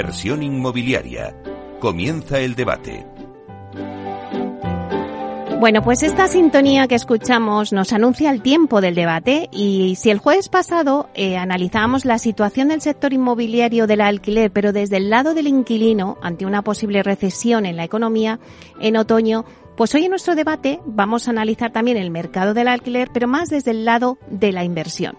inversión inmobiliaria. Comienza el debate. Bueno, pues esta sintonía que escuchamos nos anuncia el tiempo del debate y si el jueves pasado eh, analizábamos la situación del sector inmobiliario del alquiler, pero desde el lado del inquilino ante una posible recesión en la economía en otoño, pues hoy en nuestro debate vamos a analizar también el mercado del alquiler, pero más desde el lado de la inversión.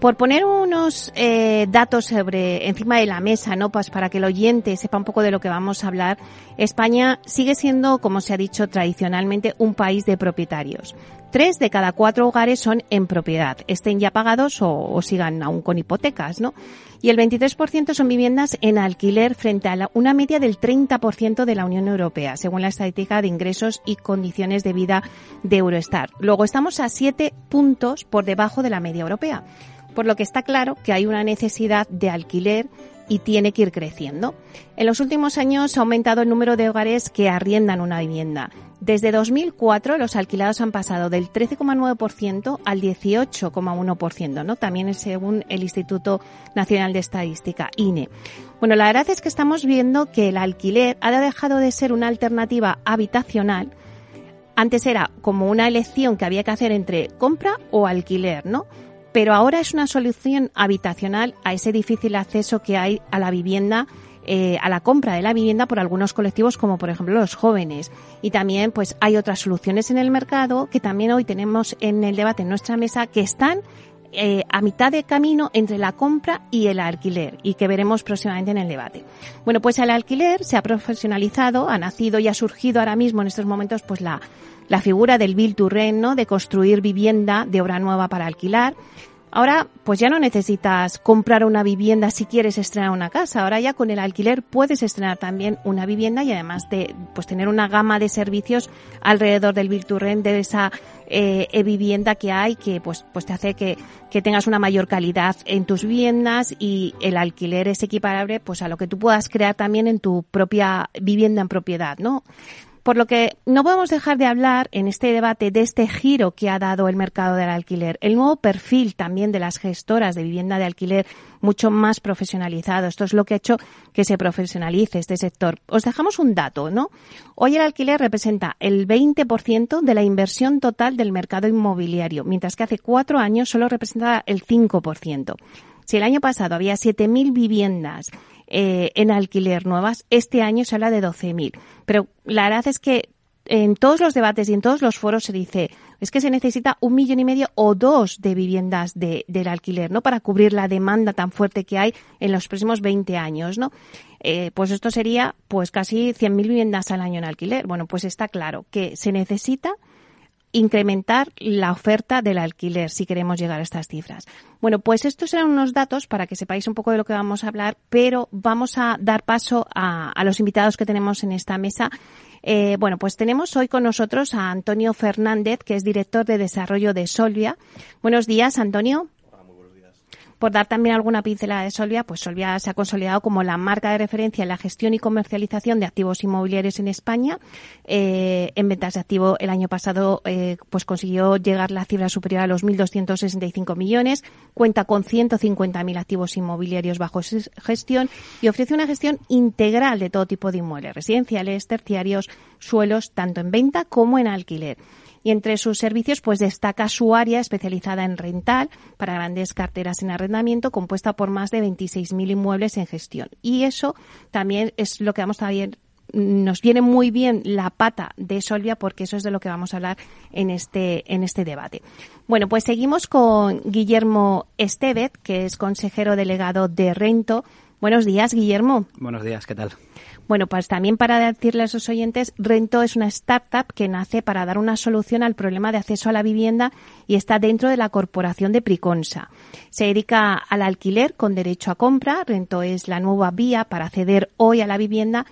Por poner unos eh, datos sobre encima de la mesa, ¿no? Pues para que el oyente sepa un poco de lo que vamos a hablar, España sigue siendo, como se ha dicho tradicionalmente, un país de propietarios. Tres de cada cuatro hogares son en propiedad, estén ya pagados o, sigan aún con hipotecas, ¿no? Y el 23% son viviendas en alquiler frente a una media del 30% de la Unión Europea, según la estadística de ingresos y condiciones de vida de Eurostar. Luego estamos a siete puntos por debajo de la media europea por lo que está claro que hay una necesidad de alquiler y tiene que ir creciendo. En los últimos años ha aumentado el número de hogares que arriendan una vivienda. Desde 2004 los alquilados han pasado del 13,9% al 18,1%, ¿no? También según el Instituto Nacional de Estadística, INE. Bueno, la verdad es que estamos viendo que el alquiler ha dejado de ser una alternativa habitacional. Antes era como una elección que había que hacer entre compra o alquiler, ¿no? Pero ahora es una solución habitacional a ese difícil acceso que hay a la vivienda eh, a la compra de la vivienda por algunos colectivos como por ejemplo los jóvenes. Y también pues hay otras soluciones en el mercado que también hoy tenemos en el debate en nuestra mesa que están eh, a mitad de camino entre la compra y el alquiler y que veremos próximamente en el debate. Bueno, pues el alquiler se ha profesionalizado, ha nacido y ha surgido ahora mismo en estos momentos pues la la figura del Bill to Rent, De construir vivienda de obra nueva para alquilar. Ahora, pues ya no necesitas comprar una vivienda si quieres estrenar una casa. Ahora ya con el alquiler puedes estrenar también una vivienda y además de pues tener una gama de servicios alrededor del Bill to Rent, de esa eh, vivienda que hay que pues pues te hace que, que tengas una mayor calidad en tus viviendas y el alquiler es equiparable pues a lo que tú puedas crear también en tu propia vivienda en propiedad, ¿no? Por lo que no podemos dejar de hablar en este debate de este giro que ha dado el mercado del alquiler, el nuevo perfil también de las gestoras de vivienda de alquiler mucho más profesionalizado. Esto es lo que ha hecho que se profesionalice este sector. Os dejamos un dato, ¿no? Hoy el alquiler representa el 20% de la inversión total del mercado inmobiliario, mientras que hace cuatro años solo representaba el 5%. Si el año pasado había 7.000 viviendas eh, en alquiler nuevas, este año se habla de 12.000. Pero la verdad es que en todos los debates y en todos los foros se dice es que se necesita un millón y medio o dos de viviendas de, del alquiler, ¿no? Para cubrir la demanda tan fuerte que hay en los próximos 20 años, ¿no? Eh, pues esto sería, pues casi 100.000 viviendas al año en alquiler. Bueno, pues está claro que se necesita incrementar la oferta del alquiler si queremos llegar a estas cifras. Bueno, pues estos eran unos datos para que sepáis un poco de lo que vamos a hablar, pero vamos a dar paso a, los invitados que tenemos en esta mesa. Eh, bueno, pues tenemos hoy con nosotros a Antonio Fernández, que es director de desarrollo de Solvia. Buenos días, Antonio. Por dar también alguna pincelada de Solvia, pues Solvia se ha consolidado como la marca de referencia en la gestión y comercialización de activos inmobiliarios en España. Eh, en ventas de activo el año pasado eh, pues consiguió llegar la cifra superior a los 1.265 millones, cuenta con 150.000 activos inmobiliarios bajo gestión y ofrece una gestión integral de todo tipo de inmuebles, residenciales, terciarios, suelos, tanto en venta como en alquiler y entre sus servicios pues destaca su área especializada en rental para grandes carteras en arrendamiento compuesta por más de 26.000 inmuebles en gestión. Y eso también es lo que vamos a ver nos viene muy bien la pata de Solvia porque eso es de lo que vamos a hablar en este en este debate. Bueno, pues seguimos con Guillermo Estevez, que es consejero delegado de Rento. Buenos días, Guillermo. Buenos días, ¿qué tal? Bueno, pues también para decirle a sus oyentes, Rento es una startup que nace para dar una solución al problema de acceso a la vivienda y está dentro de la corporación de Priconsa. Se dedica al alquiler con derecho a compra. Rento es la nueva vía para acceder hoy a la vivienda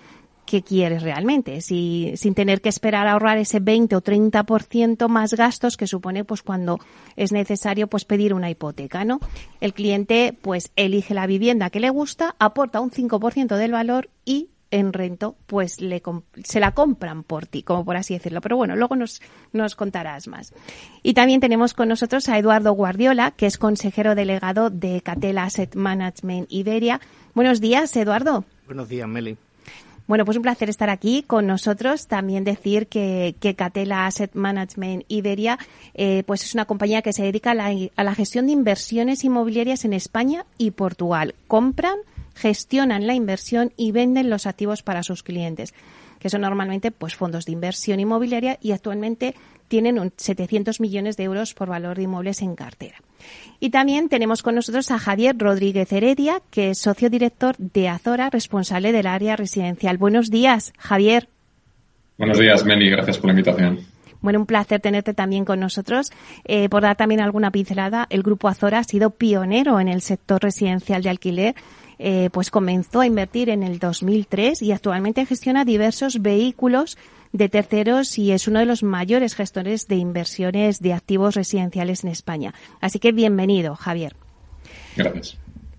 que quieres realmente, si, sin tener que esperar a ahorrar ese 20 o 30% más gastos que supone pues cuando es necesario pues pedir una hipoteca, ¿no? El cliente pues elige la vivienda que le gusta, aporta un 5% del valor y en rento, pues le, se la compran por ti, como por así decirlo. Pero bueno, luego nos, nos contarás más. Y también tenemos con nosotros a Eduardo Guardiola, que es consejero delegado de Catela Asset Management Iberia. Buenos días, Eduardo. Buenos días, Meli. Bueno, pues un placer estar aquí con nosotros. También decir que, que Catela Asset Management Iberia eh, pues es una compañía que se dedica a la, a la gestión de inversiones inmobiliarias en España y Portugal. Compran, gestionan la inversión y venden los activos para sus clientes que son normalmente pues fondos de inversión inmobiliaria y actualmente tienen un 700 millones de euros por valor de inmuebles en cartera. Y también tenemos con nosotros a Javier Rodríguez Heredia, que es socio director de Azora, responsable del área residencial. Buenos días, Javier. Buenos días, Meli. Gracias por la invitación. Bueno, un placer tenerte también con nosotros. Eh, por dar también alguna pincelada, el Grupo Azora ha sido pionero en el sector residencial de alquiler. Eh, pues comenzó a invertir en el 2003 y actualmente gestiona diversos vehículos de terceros y es uno de los mayores gestores de inversiones de activos residenciales en España. Así que bienvenido, Javier. Gracias.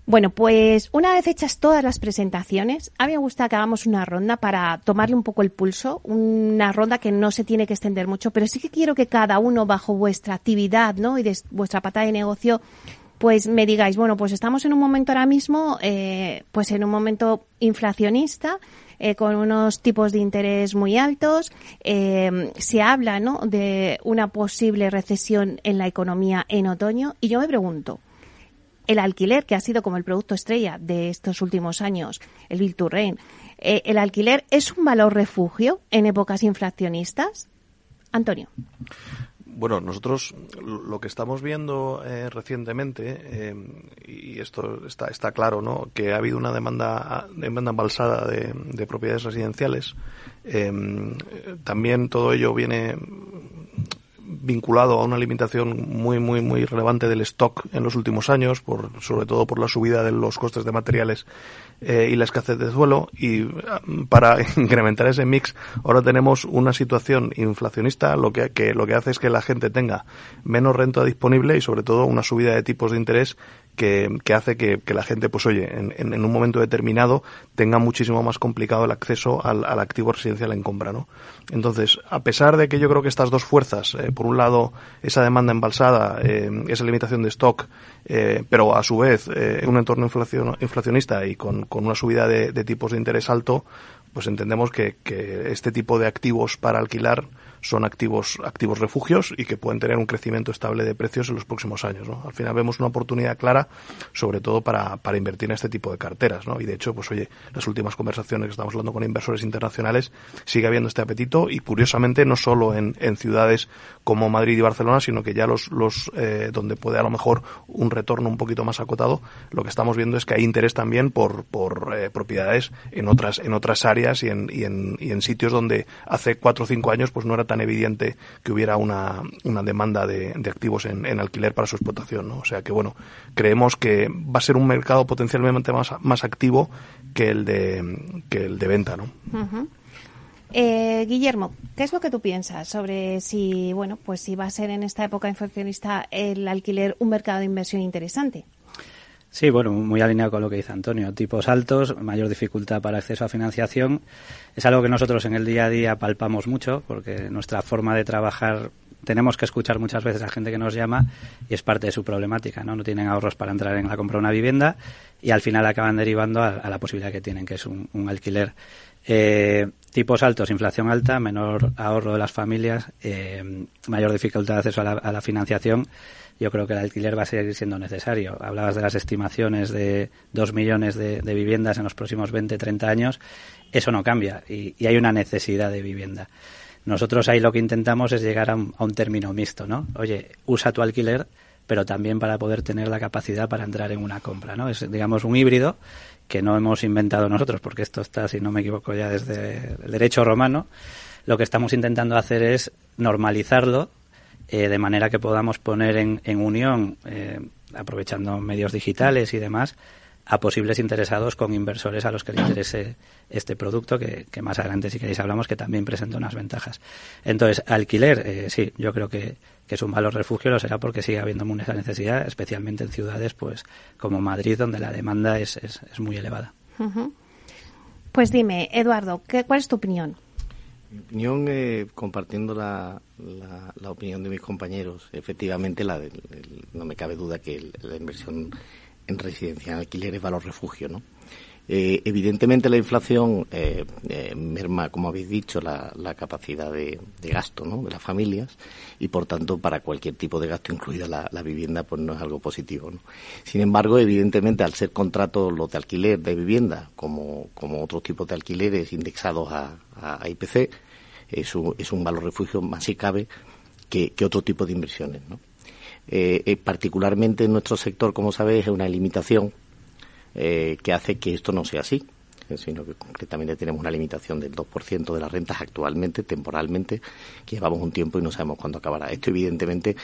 Bueno, pues una vez hechas todas las presentaciones, a mí me gusta que hagamos una ronda para tomarle un poco el pulso, una ronda que no se tiene que extender mucho, pero sí que quiero que cada uno bajo vuestra actividad, ¿no? Y de vuestra pata de negocio, pues me digáis, bueno, pues estamos en un momento ahora mismo, eh, pues en un momento inflacionista, eh, con unos tipos de interés muy altos. Eh, se habla ¿no? de una posible recesión en la economía en otoño. Y yo me pregunto, el alquiler, que ha sido como el producto estrella de estos últimos años, el Bill to eh, ¿el alquiler es un valor refugio en épocas inflacionistas? Antonio. Bueno, nosotros lo que estamos viendo eh, recientemente, eh, y esto está, está claro, ¿no? que ha habido una demanda, demanda embalsada de, de propiedades residenciales. Eh, también todo ello viene vinculado a una limitación muy muy muy relevante del stock en los últimos años, por, sobre todo por la subida de los costes de materiales eh, y la escasez de suelo. Y mm, para incrementar ese mix ahora tenemos una situación inflacionista. Lo que, que lo que hace es que la gente tenga menos renta disponible y sobre todo una subida de tipos de interés que, que hace que, que, la gente, pues oye, en, en, un momento determinado tenga muchísimo más complicado el acceso al, al, activo residencial en compra, ¿no? Entonces, a pesar de que yo creo que estas dos fuerzas, eh, por un lado, esa demanda embalsada, eh, esa limitación de stock, eh, pero a su vez, en un entorno inflacion, inflacionista y con, con una subida de, de, tipos de interés alto, pues entendemos que, que este tipo de activos para alquilar son activos, activos refugios y que pueden tener un crecimiento estable de precios en los próximos años. ¿no? Al final vemos una oportunidad clara, sobre todo para, para invertir en este tipo de carteras. ¿no? Y de hecho, pues oye, las últimas conversaciones que estamos hablando con inversores internacionales sigue habiendo este apetito y curiosamente no solo en, en ciudades como Madrid y Barcelona, sino que ya los, los eh, donde puede a lo mejor un retorno un poquito más acotado, lo que estamos viendo es que hay interés también por, por eh, propiedades en otras, en otras áreas y en, y en, y en sitios donde hace cuatro o cinco años pues no era tan evidente que hubiera una, una demanda de, activos en, alquiler para su explotación. ¿no? O sea que, bueno, creemos que va a ser un mercado potencialmente más, más activo que el de, que el de venta. ¿no? Eh, Guillermo, ¿qué es lo que tú piensas sobre si, bueno, pues si va a ser en esta época inflacionista el alquiler un mercado de inversión interesante? Sí, bueno, muy alineado con lo que dice Antonio. Tipos altos, mayor dificultad para acceso a financiación. Es algo que nosotros en el día a día palpamos mucho porque nuestra forma de trabajar tenemos que escuchar muchas veces a gente que nos llama y es parte de su problemática, ¿no? No tienen ahorros para entrar en la compra de una vivienda y al final acaban derivando a, la posibilidad que tienen, que es un, alquiler. Eh, tipos altos, inflación alta, menor ahorro de las familias, eh, mayor dificultad de acceso a la financiación yo creo que el alquiler va a seguir siendo necesario. Hablabas de las estimaciones de dos millones de, viviendas en los próximos 20, 30 años. Eso no cambia y, y, hay una necesidad de vivienda. Nosotros ahí lo que intentamos es llegar a un, a un término mixto, ¿no? Oye, usa tu alquiler, pero también para poder tener la capacidad para entrar en una compra, ¿no? Es, digamos, un híbrido que no hemos inventado nosotros, porque esto está, si no me equivoco, ya desde el derecho romano. Lo que estamos intentando hacer es normalizarlo eh, de manera que podamos poner en, en unión, eh, aprovechando medios digitales y demás, a posibles interesados con inversores a los que les interese este producto, que, que más adelante, si queréis, hablamos, que también presenta unas ventajas. Entonces, alquiler, eh, sí, yo creo que, que es un valor refugio, lo será porque sigue habiendo esa necesidad, especialmente en ciudades pues como Madrid, donde la demanda es, es, es muy elevada. Pues dime, Eduardo, ¿qué, ¿cuál es tu opinión? Mi opinión, eh, compartiendo la, la, opinión de mis compañeros, efectivamente, la de, no me cabe duda que la inversión en residencia, en alquiler es valor refugio, ¿no? Eh, evidentemente la inflación eh, eh, merma, como habéis dicho, la, capacidad de, gasto ¿no? de las familias y, por tanto, para cualquier tipo de gasto, incluida la, vivienda, pues no es algo positivo. Sin embargo, evidentemente, al ser contratos los de alquiler de vivienda, como, como otros tipos de alquileres indexados a, IPC, es un, es valor refugio más si cabe que, otro tipo de inversiones. ¿no? particularmente en nuestro sector, como sabéis, es una limitación eh, que hace que esto no sea así eh, sino que concretamente tenemos una limitación del 2% de las rentas actualmente, temporalmente, que llevamos un tiempo y no sabemos cuándo acabará. Esto evidentemente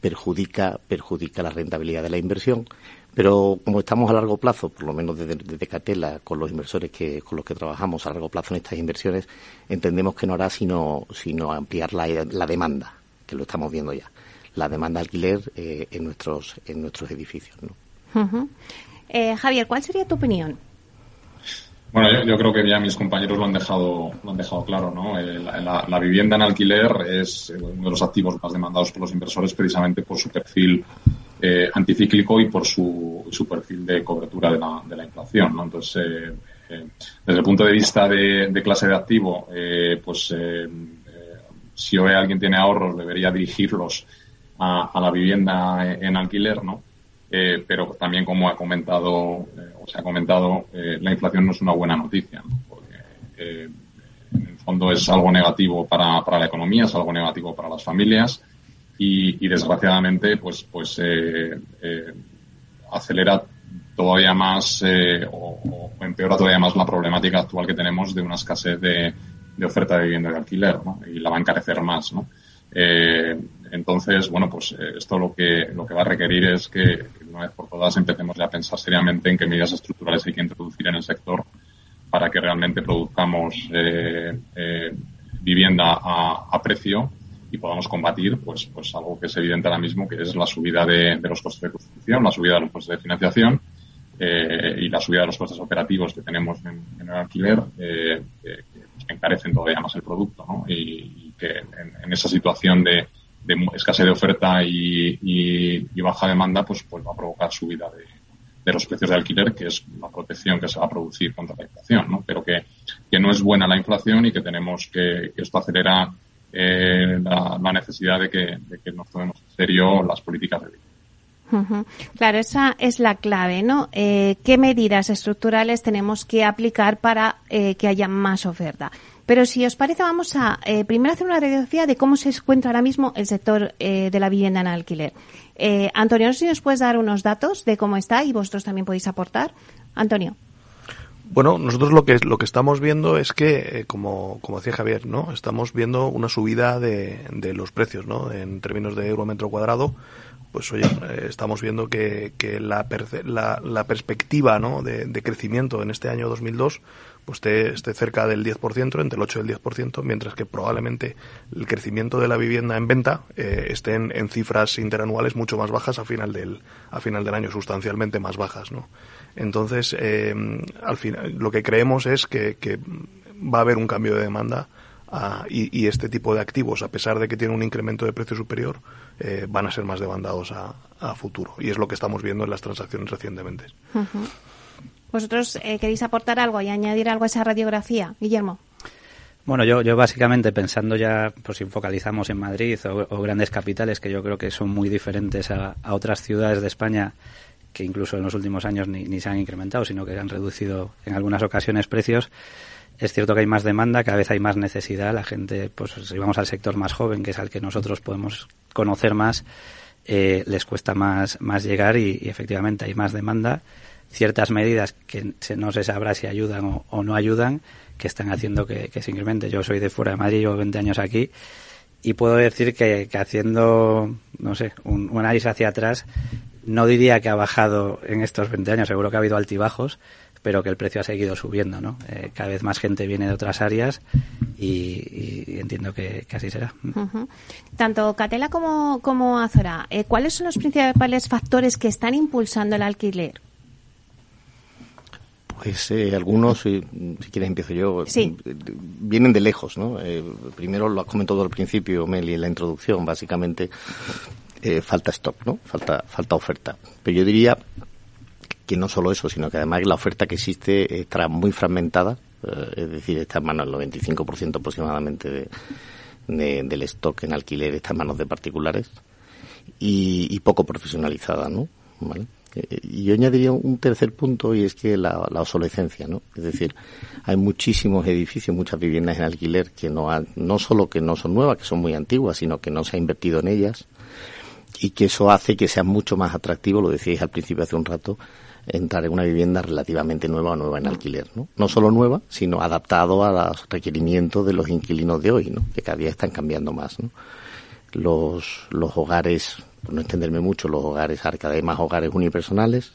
perjudica, perjudica la rentabilidad de la inversión, pero como estamos a largo plazo, por lo menos desde, desde Catela, con los inversores que, con los que trabajamos a largo plazo en estas inversiones, entendemos que no hará sino, sino ampliar la, demanda, que lo estamos viendo ya, la demanda de alquiler eh, en nuestros, en nuestros edificios. ¿no? Eh, Javier, ¿cuál sería tu opinión? Bueno, yo, creo que ya mis compañeros lo han dejado, lo han dejado claro, ¿no? Eh, la, vivienda en alquiler es eh, uno de los activos más demandados por los inversores precisamente por su perfil anticíclico y por su, perfil de cobertura de la, de la inflación. Entonces, desde el punto de vista de, clase de activo, pues si hoy alguien tiene ahorros debería dirigirlos a, a la vivienda en alquiler, ¿no? Eh, pero también como ha comentado eh, o se ha comentado eh, la inflación no es una buena noticia porque en el fondo es algo negativo para, para la economía es algo negativo para las familias y, desgraciadamente pues pues acelera todavía más o, empeora todavía más la problemática actual que tenemos de una escasez de, de oferta de vivienda de alquiler y la va a encarecer más ¿no? Entonces, bueno, pues esto lo que, lo que va a requerir es que, una vez por todas empecemos ya a pensar seriamente en qué medidas estructurales hay que introducir en el sector para que realmente produzcamos eh, eh, vivienda a, precio y podamos combatir pues, pues algo que es evidente ahora mismo, que es la subida de, los costes de construcción, la subida de los costes de financiación eh, y la subida de los costes operativos que tenemos en, el alquiler, que, encarecen todavía más el producto. ¿no? Y, que en esa situación de, de escasez de oferta y, baja demanda, pues, pues va a provocar subida de, de los precios de alquiler, que es la protección que se va a producir contra la inflación, ¿no? Pero que, que no es buena la inflación y que tenemos que, que esto acelera eh, la, necesidad de que, de que nos tomemos en serio las políticas de vida. Claro, esa es la clave, ¿no? Eh, ¿Qué medidas estructurales tenemos que aplicar para eh, que haya más oferta? Pero si os parece, vamos a eh, primero hacer una radiografía de cómo se encuentra ahora mismo el sector eh, de la vivienda en alquiler. Eh, Antonio, no sé si nos puedes dar unos datos de cómo está y vosotros también podéis aportar. Antonio. Bueno, nosotros lo que lo que estamos viendo es que, eh, como, como decía Javier, no, estamos viendo una subida de, de los precios, ¿no? En términos de euro metro cuadrado, pues oye, estamos viendo que, que la, la, la, perspectiva, ¿no? De, de, crecimiento en este año 2002 pues esté, cerca del 10%, entre el 8 y el 10%, mientras que probablemente el crecimiento de la vivienda en venta eh, esté en, cifras interanuales mucho más bajas a final del, a final del año, sustancialmente más bajas, ¿no? Entonces, eh, al final, lo que creemos es que, va a haber un cambio de demanda ah, y, este tipo de activos, a pesar de que tiene un incremento de precio superior, eh, van a ser más demandados a, futuro. Y es lo que estamos viendo en las transacciones recientemente. ¿Vosotros eh, queréis aportar algo y añadir algo a esa radiografía, Guillermo? Bueno, yo, yo básicamente pensando ya, pues si focalizamos en Madrid o, grandes capitales que yo creo que son muy diferentes a, otras ciudades de España que incluso en los últimos años ni, ni, se han incrementado, sino que han reducido en algunas ocasiones precios. Es cierto que hay más demanda, cada vez hay más necesidad. La gente, pues si vamos al sector más joven, que es al que nosotros podemos conocer más, eh, les cuesta más, más llegar y efectivamente hay más demanda ciertas medidas que no se sabrá si ayudan o, no ayudan, que están haciendo que, se incremente. Yo soy de fuera de Madrid, llevo 20 años aquí y puedo decir que, haciendo, no sé, un, análisis hacia atrás, no diría que ha bajado en estos 20 años, seguro que ha habido altibajos, pero que el precio ha seguido subiendo, ¿no? Eh, cada vez más gente viene de otras áreas y, entiendo que, así será. Tanto Catela como, como Azora, eh, ¿cuáles son los principales factores que están impulsando el alquiler? Pues eh, algunos, si quieres empiezo yo, vienen de lejos, ¿no? Eh, primero lo has comentado al principio, Meli, en la introducción, básicamente eh, falta stock, ¿no? Falta, falta oferta. Pero yo diría que no solo eso, sino que además la oferta que existe está muy fragmentada, es decir, está en manos del 95% aproximadamente de, del stock en alquiler está en manos de particulares y, poco profesionalizada, ¿no? ¿Vale? Y yo añadiría un tercer punto y es que la, obsolescencia, ¿no? Es decir, hay muchísimos edificios, muchas viviendas en alquiler que no han, no solo que no son nuevas, que son muy antiguas, sino que no se ha invertido en ellas y que eso hace que sea mucho más atractivo, lo decíais al principio hace un rato, entrar en una vivienda relativamente nueva o nueva en alquiler, ¿no? No solo nueva, sino adaptado a los requerimientos de los inquilinos de hoy, ¿no? Que cada día están cambiando más, ¿no? Los, los hogares por no extenderme mucho, los hogares, cada vez más hogares unipersonales,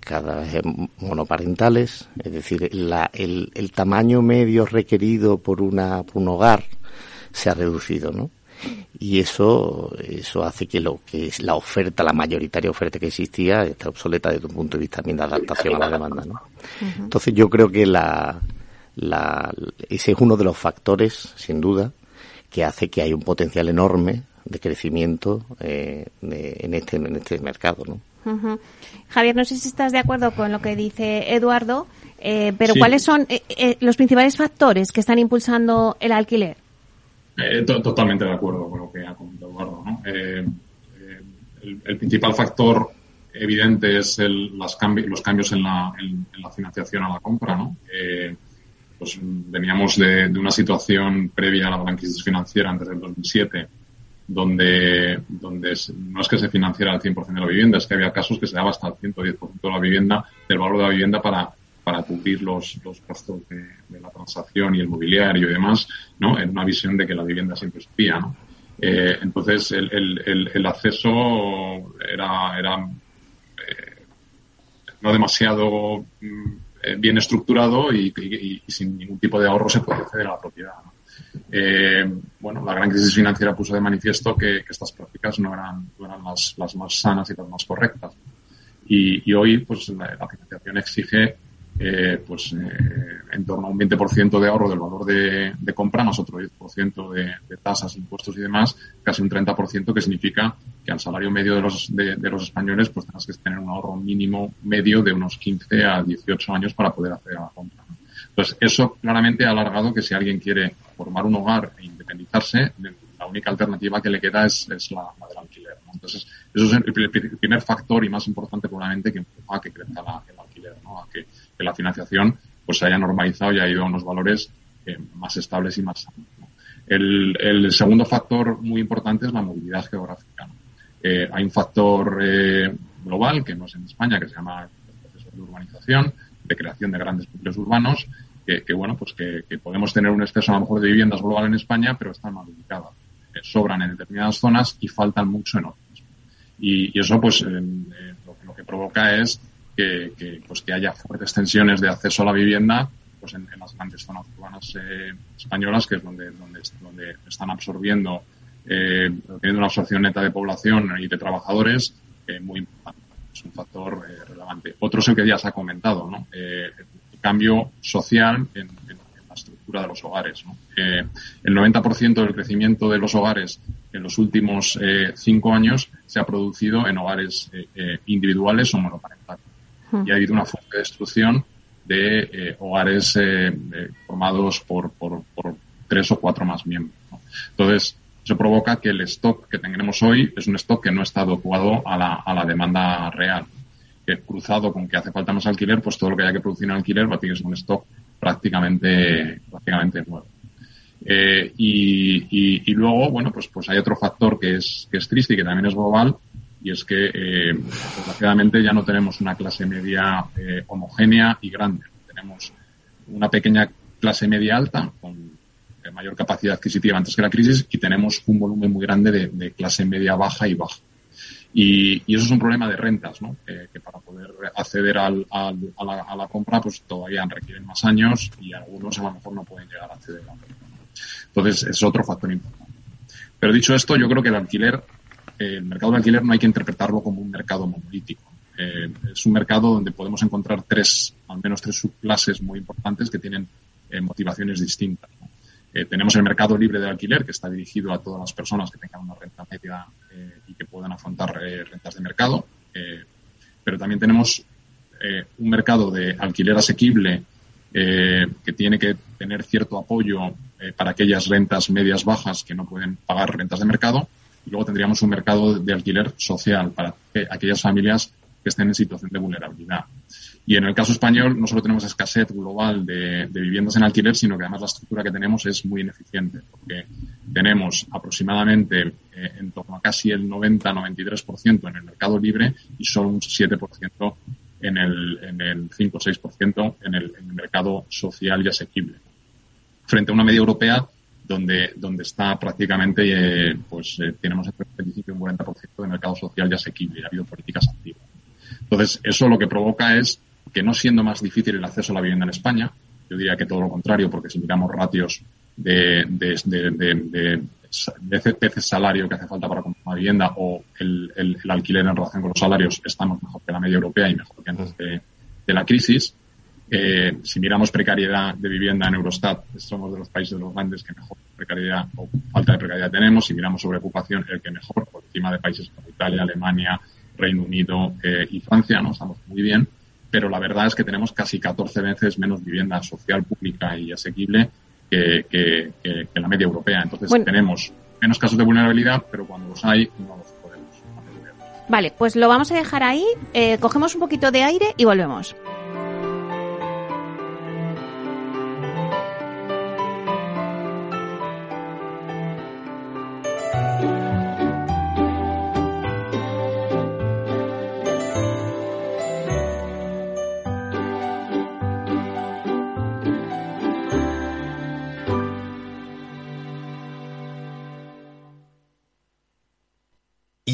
cada vez monoparentales, es decir, el, el, tamaño medio requerido por, una, por un hogar se ha reducido, ¿no? Y eso, eso hace que lo que es la oferta, la mayoritaria oferta que existía, esté obsoleta desde un punto de vista también de adaptación a la demanda, ¿no? Entonces yo creo que la, la, ese es uno de los factores, sin duda, que hace que hay un potencial enorme de crecimiento eh, en, este, en este mercado. ¿no? Javier, no sé si estás de acuerdo con lo que dice Eduardo, eh, pero ¿cuáles son eh, los principales factores que están impulsando el alquiler? totalmente de acuerdo con lo que ha comentado Eduardo. ¿no? El, principal factor evidente es el, las los cambios en la, en, la, financiación a la compra. ¿no? pues veníamos de, de, una situación previa a la gran crisis financiera antes del 2007 donde, donde no es que se financiara al 100% de la vivienda, es que había casos que se daba hasta el 110% de la vivienda, del valor de la vivienda para, para cubrir los, los gastos de, la transacción y el mobiliario y demás, ¿no? En una visión de que la vivienda siempre pía, ¿no? Eh, entonces, el, el, el, acceso era, era eh, no demasiado mm, eh, bien estructurado y, sin ningún tipo de ahorro se puede acceder a la propiedad. Eh, bueno, la gran crisis financiera puso de manifiesto que, estas prácticas no eran, eran las, las, más sanas y las más correctas. Y, hoy, pues, la, financiación exige eh, pues eh, en torno a un 20% de ahorro del valor de, compra, más otro 10% de, de, tasas, impuestos y demás, casi un 30% que significa que al salario medio de los, de, de, los españoles pues tengas que tener un ahorro mínimo medio de unos 15 a 18 años para poder hacer la compra. Entonces, eso claramente ha alargado que si alguien quiere formar un hogar e independizarse, la única alternativa que le queda es, es la, del alquiler. Entonces, eso es el, primer factor y más importante probablemente que empuja a que crezca la, el alquiler, ¿no? a que, la financiación pues se haya normalizado y haya ido a unos valores eh, más estables y más sanos. El, el, segundo factor muy importante es la movilidad geográfica. Eh, hay un factor eh, global, que no es en España, que se llama el proceso de urbanización, de creación de grandes núcleos urbanos, que, bueno, pues que, podemos tener un exceso a lo mejor de viviendas global en España, pero están mal ubicadas. sobran en determinadas zonas y faltan mucho en otras. Y, eso, pues, eh, lo, que provoca es que, pues, que haya fuertes tensiones de acceso a la vivienda pues en, las grandes zonas urbanas eh, españolas, que es donde, donde, están absorbiendo, eh, teniendo una absorción neta de población y de trabajadores eh, muy importante. Es un factor eh, relevante. Otro es el que ya se ha comentado, ¿no? Eh, cambio social en, la estructura de los hogares. ¿no? Eh, el 90% del crecimiento de los hogares en los últimos eh, cinco años se ha producido en hogares eh, individuales o monoparentales. Hmm. Y ha habido una fuerte destrucción de hogares formados por, por, por, tres o cuatro más miembros. ¿no? Entonces, eso provoca que el stock que tenemos hoy es un stock que no está adecuado a la, a la demanda real cruzado con que hace falta más alquiler, pues todo lo que haya que producir en alquiler va a tener un stock prácticamente, prácticamente nuevo. Eh, y, luego, bueno, pues, pues hay otro factor que es, que es triste y que también es global, y es que, eh, desgraciadamente, ya no tenemos una clase media eh, homogénea y grande. Tenemos una pequeña clase media alta, con mayor capacidad adquisitiva antes que la crisis, y tenemos un volumen muy grande de, de clase media baja y baja. Y, y, eso es un problema de rentas, ¿no? Que para poder acceder al, al, a, la, a, la, compra, pues todavía requieren más años y algunos a lo mejor no pueden llegar a acceder a la compra. Entonces, es otro factor importante. Pero dicho esto, yo creo que el alquiler, eh, el mercado de alquiler no hay que interpretarlo como un mercado monolítico. Eh, es un mercado donde podemos encontrar tres, al menos tres subclases muy importantes que tienen eh, motivaciones distintas. ¿no? Eh, tenemos el mercado libre de alquiler, que está dirigido a todas las personas que tengan una renta media eh, y que puedan afrontar eh, rentas de mercado. Pero también tenemos un mercado de alquiler asequible que tiene que tener cierto apoyo para aquellas rentas medias bajas que no pueden pagar rentas de mercado. Y luego tendríamos un mercado de alquiler social para aquellas familias que estén en situación de vulnerabilidad. Y en el caso español no solo tenemos escasez global de, viviendas en alquiler, sino que además la estructura que tenemos es muy ineficiente, porque tenemos aproximadamente eh, en torno a casi el 90-93% en el mercado libre y solo un 7% en el, en el 5 6% en el, en el mercado social y asequible. Frente a una media europea donde, donde está prácticamente, eh, pues eh, tenemos entre un 25 y un 40% de mercado social y asequible. Ha habido políticas activas. Entonces, eso lo que provoca es que no siendo más difícil el acceso a la vivienda en España, yo diría que todo lo contrario, porque si miramos ratios de, de, de, veces salario que hace falta para comprar una vivienda o el, el, alquiler en relación con los salarios, estamos mejor que la media europea y mejor que antes de, la crisis. Eh, si miramos precariedad de vivienda en Eurostat, somos de los países de los grandes que mejor precariedad o falta de precariedad tenemos. Si miramos sobre ocupación, el que mejor, por encima de países como Italia, Alemania, Reino Unido eh, y Francia, ¿no? Estamos muy bien pero la verdad es que tenemos casi 14 veces menos vivienda social, pública y asequible que, que, que, la media europea. Entonces tenemos menos casos de vulnerabilidad, pero cuando los hay no los podemos. Vale, pues lo vamos a dejar ahí, eh, cogemos un poquito de aire y volvemos.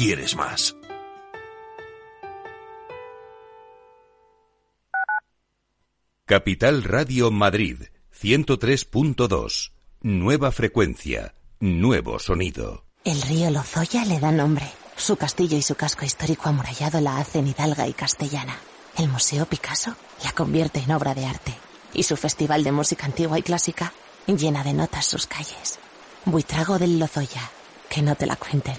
quieres más. Capital Radio Madrid, 103.2. Nueva frecuencia, nuevo sonido. El río Lozoya le da nombre. Su castillo y su casco histórico amurallado la hacen hidalga y castellana. El Museo Picasso la convierte en obra de arte. Y su festival de música antigua y clásica llena de notas sus calles. Buitrago del Lozoya. Que no te la cuenten.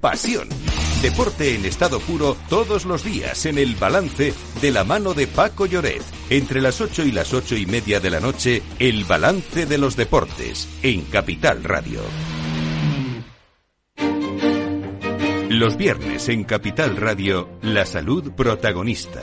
pasión. Deporte en estado puro todos los días en el balance de la mano de Paco Lloret. Entre las 8 y las ocho y media de la noche, el balance de los deportes en Capital Radio. Los viernes en Capital Radio, la salud protagonista.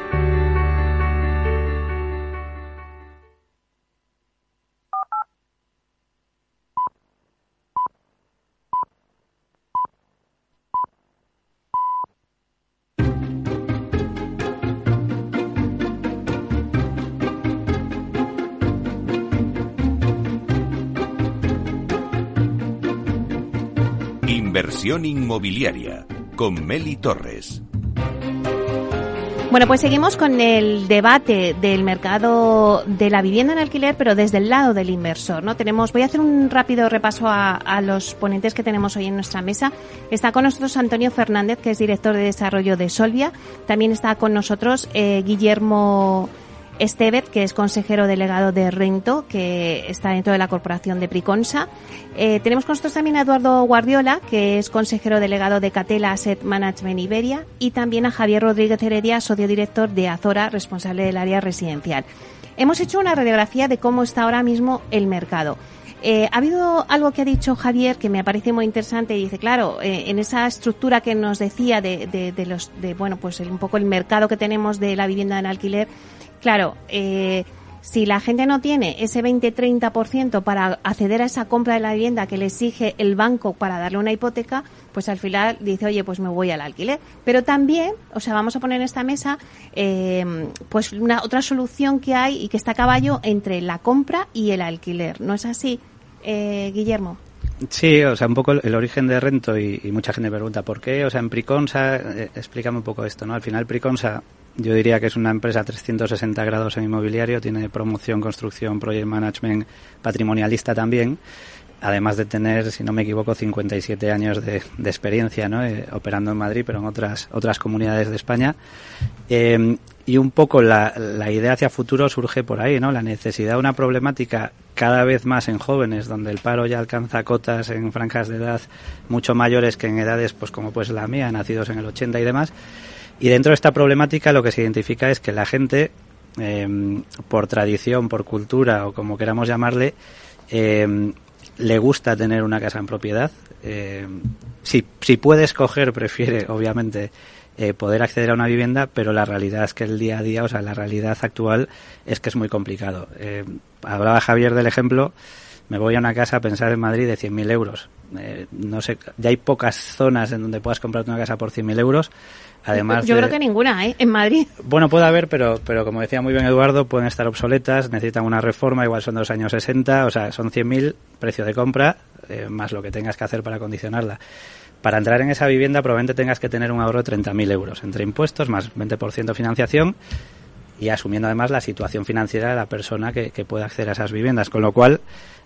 Inversión inmobiliaria con Meli Torres. Bueno, pues seguimos con el debate del mercado de la vivienda en alquiler, pero desde el lado del inversor. ¿no? Tenemos, voy a hacer un rápido repaso a, los ponentes que tenemos hoy en nuestra mesa. Está con nosotros Antonio Fernández, que es director de desarrollo de Solvia. También está con nosotros eh, Guillermo Estevez, que es consejero delegado de Rento, que está dentro de la corporación de Priconsa. Eh, tenemos con nosotros también a Eduardo Guardiola, que es consejero delegado de Catela Asset Management Iberia, y también a Javier Rodríguez Heredia, socio director de Azora, responsable del área residencial. Hemos hecho una radiografía de cómo está ahora mismo el mercado. Eh, ha habido algo que ha dicho Javier que me parece muy interesante y dice, claro, eh, en esa estructura que nos decía de, los, de, bueno, pues un poco el mercado que tenemos de la vivienda en alquiler, Claro, eh, si la gente no tiene ese 20-30% para acceder a esa compra de la vivienda que le exige el banco para darle una hipoteca, pues al final dice, oye, pues me voy al alquiler. Pero también, o sea, vamos a poner en esta mesa, eh, pues una otra solución que hay y que está a caballo entre la compra y el alquiler. ¿No es así, eh, Guillermo? Sí, o sea, un poco el origen de Rento y, mucha gente pregunta por qué. O sea, en Priconsa, eh, explícame un poco esto, ¿no? Al final Priconsa yo diría que es una empresa 360 grados en inmobiliario, tiene promoción, construcción, project management, patrimonialista también, además de tener, si no me equivoco, 57 años de, de experiencia. Eh, operando en Madrid, pero en otras otras comunidades de España. Eh, y un poco la, la idea hacia futuro surge por ahí, ¿no? La necesidad de una problemática cada vez más en jóvenes, donde el paro ya alcanza cotas en franjas de edad mucho mayores que en edades, pues como pues la mía, nacidos en el 80 y demás y dentro de esta problemática lo que se identifica es que la gente, eh, por tradición, por cultura o como queramos llamarle, eh, le gusta tener una casa en propiedad. Eh, si, si puede escoger, prefiere, obviamente, eh, poder acceder a una vivienda, pero la realidad es que el día a día, o sea, la realidad actual es que es muy complicado. Hablaba Javier del ejemplo, me voy a una casa a pensar en Madrid de 100.000 euros. Eh, no sé, ya hay pocas zonas en donde puedas comprarte una casa por 100.000 euros. Además yo de, creo que ninguna, ¿eh? En Madrid. Bueno, puede haber, pero, pero como decía muy bien Eduardo, pueden estar obsoletas, necesitan una reforma, igual son de los años 60, o sea, son 100.000 precio de compra, eh, más lo que tengas que hacer para acondicionarla. Para entrar en esa vivienda probablemente tengas que tener un ahorro de 30.000 euros, entre impuestos, más 20% financiación, y asumiendo además la situación financiera de la persona que, que pueda acceder a esas viviendas, con lo cual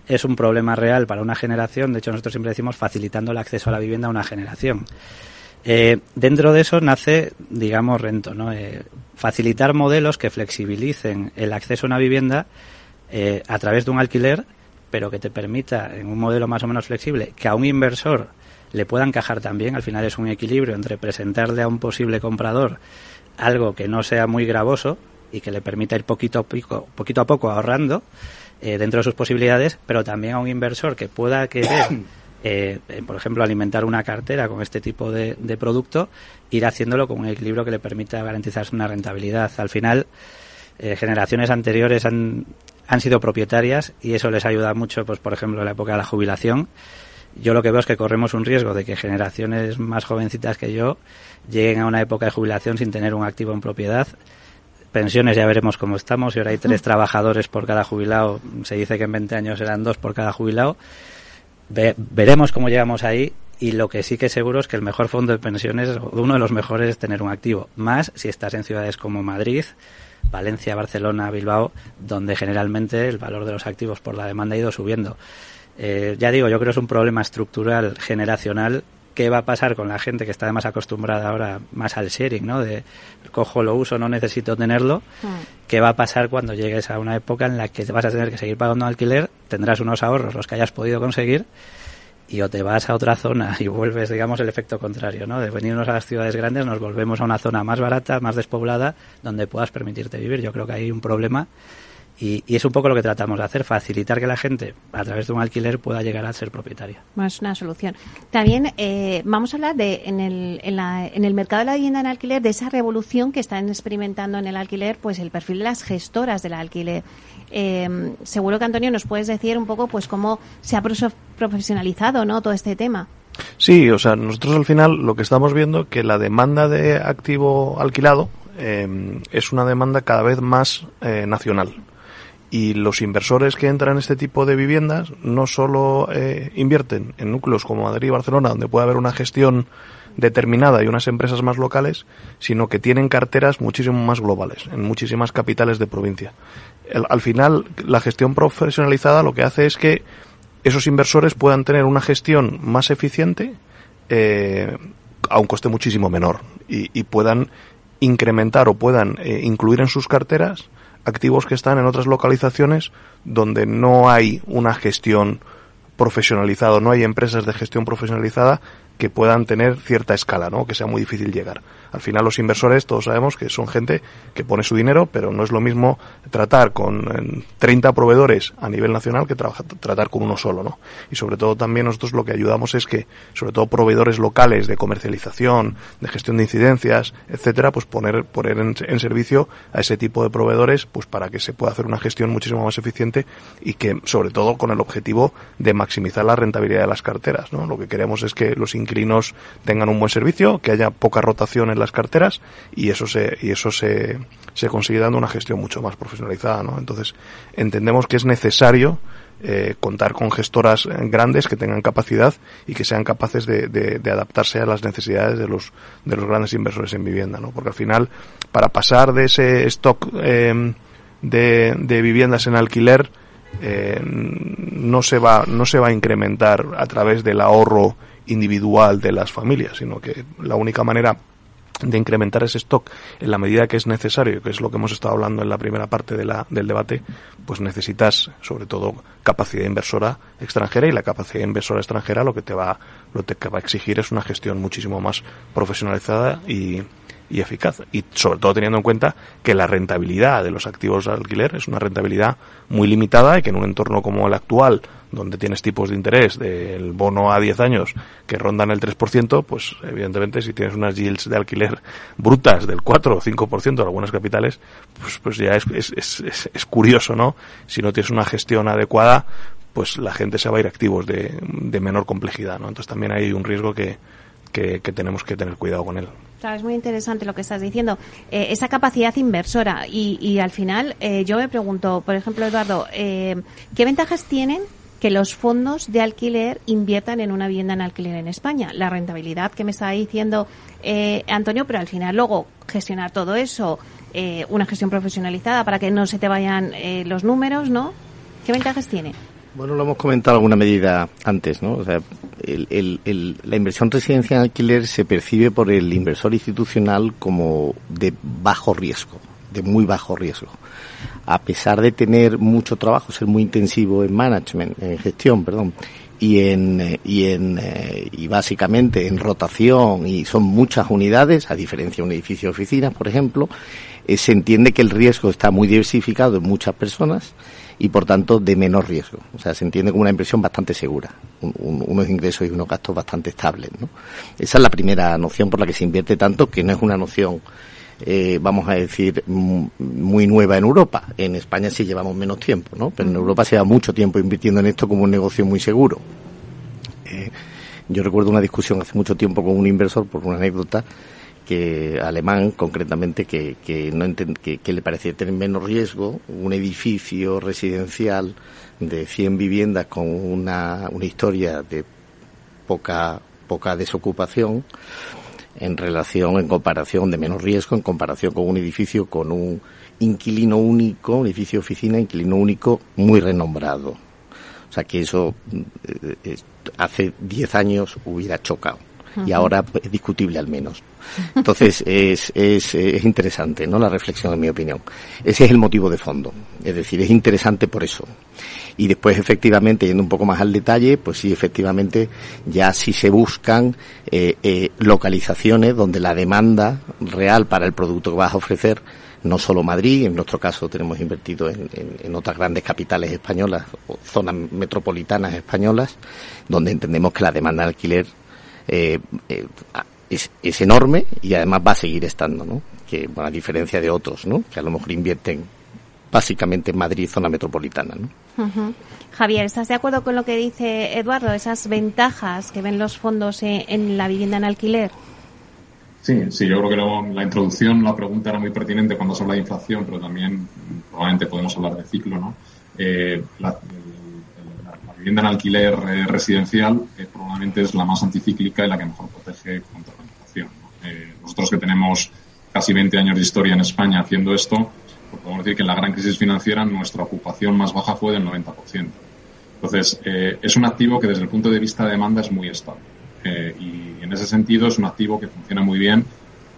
es un problema real para una generación, de hecho nosotros siempre decimos facilitando el acceso a la vivienda a una generación. Eh, dentro de eso nace, digamos, Rento, ¿no? Eh, facilitar modelos que flexibilicen el acceso a una vivienda eh, a través de un alquiler, pero que te permita, en un modelo más o menos flexible, que a un inversor le pueda encajar también. Al final es un equilibrio entre presentarle a un posible comprador algo que no sea muy gravoso y que le permita ir poquito a poco, poquito a poco ahorrando eh, dentro de sus posibilidades, pero también a un inversor que pueda querer eh, por ejemplo, alimentar una cartera con este tipo de, de, producto, ir haciéndolo con un equilibrio que le permita garantizarse una rentabilidad. Al final, eh, generaciones anteriores han, han sido propietarias y eso les ayuda mucho, pues por ejemplo, en la época de la jubilación. Yo lo que veo es que corremos un riesgo de que generaciones más jovencitas que yo lleguen a una época de jubilación sin tener un activo en propiedad pensiones ya veremos cómo estamos. Y ahora hay tres trabajadores por cada jubilado. Se dice que en 20 años serán dos por cada jubilado. Ve, veremos cómo llegamos ahí y lo que sí que seguro es que el mejor fondo de pensiones, uno de los mejores es tener un activo, más si estás en ciudades como Madrid, Valencia, Barcelona, Bilbao, donde generalmente el valor de los activos por la demanda ha ido subiendo. Eh, ya digo, yo creo que es un problema estructural, generacional, qué va a pasar con la gente que está además acostumbrada ahora más al sharing, ¿no? De cojo, lo uso, no necesito tenerlo. Mm. ¿Qué va a pasar cuando llegues a una época en la que vas a tener que seguir pagando alquiler, tendrás unos ahorros, los que hayas podido conseguir, y o te vas a otra zona y vuelves, digamos, el efecto contrario, ¿no? De venirnos a las ciudades grandes, nos volvemos a una zona más barata, más despoblada, donde puedas permitirte vivir. Yo creo que hay un problema y, y, es un poco lo que tratamos de hacer, facilitar que la gente, a través de un alquiler, pueda llegar a ser propietaria. Bueno, es una solución. También eh, vamos a hablar de, en el, en, la, en el mercado de la vivienda en alquiler, de esa revolución que están experimentando en el alquiler, pues el perfil de las gestoras del alquiler. Eh, seguro que, Antonio, nos puedes decir un poco pues cómo se ha profesionalizado ¿no? todo este tema. Sí, o sea, nosotros al final lo que estamos viendo que la demanda de activo alquilado eh, es una demanda cada vez más eh, nacional y los inversores que entran en este tipo de viviendas no solo eh, invierten en núcleos como Madrid y Barcelona, donde puede haber una gestión determinada y unas empresas más locales, sino que tienen carteras muchísimo más globales, en muchísimas capitales de provincia. al final, la gestión profesionalizada lo que hace es que esos inversores puedan tener una gestión más eficiente eh, a un coste muchísimo menor y, puedan incrementar o puedan eh, incluir en sus carteras activos que están en otras localizaciones donde no hay una gestión profesionalizada, no hay empresas de gestión profesionalizada que puedan tener cierta escala, ¿no? Que sea muy difícil llegar. Al final los inversores todos sabemos que son gente que pone su dinero, pero no es lo mismo tratar con 30 proveedores a nivel nacional que tratar con uno solo, ¿no? Y sobre todo también nosotros lo que ayudamos es que, sobre todo proveedores locales de comercialización, de gestión de incidencias, etcétera, pues poner, poner en, en servicio a ese tipo de proveedores, pues para que se pueda hacer una gestión muchísimo más eficiente y que, sobre todo, con el objetivo de maximizar la rentabilidad de las carteras, ¿no? Lo que queremos es que los inquilinos tengan un buen servicio, que haya poca rotación en las carteras y eso se, y eso se, se consigue dando una gestión mucho más profesionalizada, ¿no? Entonces, entendemos que es necesario eh, contar con gestoras grandes que tengan capacidad y que sean capaces de, adaptarse a las necesidades de los, de los grandes inversores en vivienda, ¿no? Porque al final, para pasar de ese stock eh, de, de viviendas en alquiler, eh, no se va no se va a incrementar a través del ahorro individual de las familias, sino que la única manera de incrementar ese stock en la medida que es necesario, que es lo que hemos estado hablando en la primera parte de la, del debate, pues necesitas sobre todo capacidad inversora extranjera y la capacidad inversora extranjera lo que te va, lo que va a exigir es una gestión muchísimo más profesionalizada y, y eficaz. Y sobre todo teniendo en cuenta que la rentabilidad de los activos de alquiler es una rentabilidad muy limitada y que en un entorno como el actual, donde tienes tipos de interés del bono a 10 años que rondan el 3%, pues evidentemente si tienes unas yields de alquiler brutas del 4 o 5% en algunas capitales, pues, pues ya es, es, es, es curioso, ¿no? Si no tienes una gestión adecuada, pues la gente se va a ir activos de, de menor complejidad, ¿no? Entonces también hay un riesgo que, que, que tenemos que tener cuidado con él. Claro, es muy interesante lo que estás diciendo. Eh, esa capacidad inversora. Y, y al final, eh, yo me pregunto, por ejemplo, Eduardo, eh, ¿qué ventajas tienen que los fondos de alquiler inviertan en una vivienda en alquiler en España? La rentabilidad que me estaba diciendo Antonio, pero al final luego gestionar todo eso, una gestión profesionalizada para que no se te vayan los números, ¿no? ¿Qué ventajas tiene? Bueno, lo hemos comentado alguna medida antes, ¿no? O sea, la inversión residencial en alquiler se percibe por el inversor institucional como de bajo riesgo, de muy bajo riesgo. A pesar de tener mucho trabajo, ser muy intensivo en management, en gestión, perdón, y en y en eh, y básicamente en rotación y son muchas unidades a diferencia de un edificio de oficinas por ejemplo eh, se entiende que el riesgo está muy diversificado en muchas personas y por tanto de menor riesgo. O sea, se entiende como una inversión bastante segura, unos ingresos y unos gastos bastante estables. ¿no? Esa es la primera noción por la que se invierte tanto, que no es una noción, eh, vamos a decir, muy nueva en Europa. En España sí llevamos menos tiempo, ¿no? pero en Europa se lleva mucho tiempo invirtiendo en esto como un negocio muy seguro. Eh, yo recuerdo una discusión hace mucho tiempo con un inversor, por una anécdota, que alemán concretamente que, que, no que, que, le parecía tener menos riesgo un edificio residencial de 100 viviendas con una, una historia de poca poca desocupación en relación en comparación de menos riesgo en comparación con un edificio con un inquilino único un edificio oficina inquilino único muy renombrado. O sea que eso eh, eh, hace 10 años hubiera chocado. Y ahora es discutible al menos. Entonces es, es, es interesante, ¿no? La reflexión, en mi opinión. Ese es el motivo de fondo. Es decir, es interesante por eso. Y después, efectivamente, yendo un poco más al detalle, pues sí, efectivamente, ya sí se buscan eh, eh, localizaciones donde la demanda real para el producto que vas a ofrecer no solo Madrid, en nuestro caso tenemos invertido en, en, otras grandes capitales españolas o zonas metropolitanas españolas, donde entendemos que la demanda de alquiler eh, eh, es, es, enorme y además va a seguir estando, ¿no? Que, bueno, a diferencia de otros, ¿no? Que a lo mejor invierten básicamente en Madrid, zona metropolitana, ¿no? Javier, ¿estás de acuerdo con lo que dice Eduardo? Esas ventajas que ven los fondos en, la vivienda en alquiler. Sí, sí, yo creo que la introducción, la pregunta era muy pertinente cuando se habla de inflación, pero también probablemente podemos hablar de ciclo, ¿no? Eh, la, vivienda en alquiler eh, residencial eh, probablemente es la más anticíclica y la que mejor protege contra ocupación. nosotros que tenemos casi 20 años de historia en España haciendo esto, pues podemos decir que en la gran crisis financiera nuestra ocupación más baja fue del 90%. Entonces, es un activo que desde el punto de vista de demanda es muy estable. y en ese sentido es un activo que funciona muy bien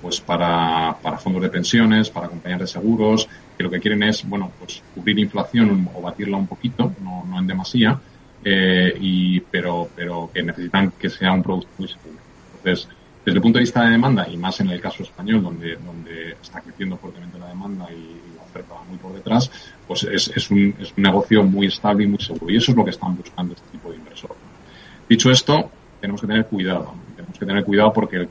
pues para, para fondos de pensiones, para compañías de seguros, que lo que quieren es, bueno, pues cubrir inflación o batirla un poquito, no, en demasía, eh, y, pero, pero que necesitan que sea un producto muy seguro. Entonces, desde el punto de vista de demanda, y más en el caso español, donde, donde está creciendo fuertemente la demanda y la oferta va muy por detrás, pues es, es, un, es un negocio muy estable y muy seguro. Y eso es lo que están buscando este tipo de inversores. Dicho esto, tenemos que tener cuidado. Tenemos que tener cuidado porque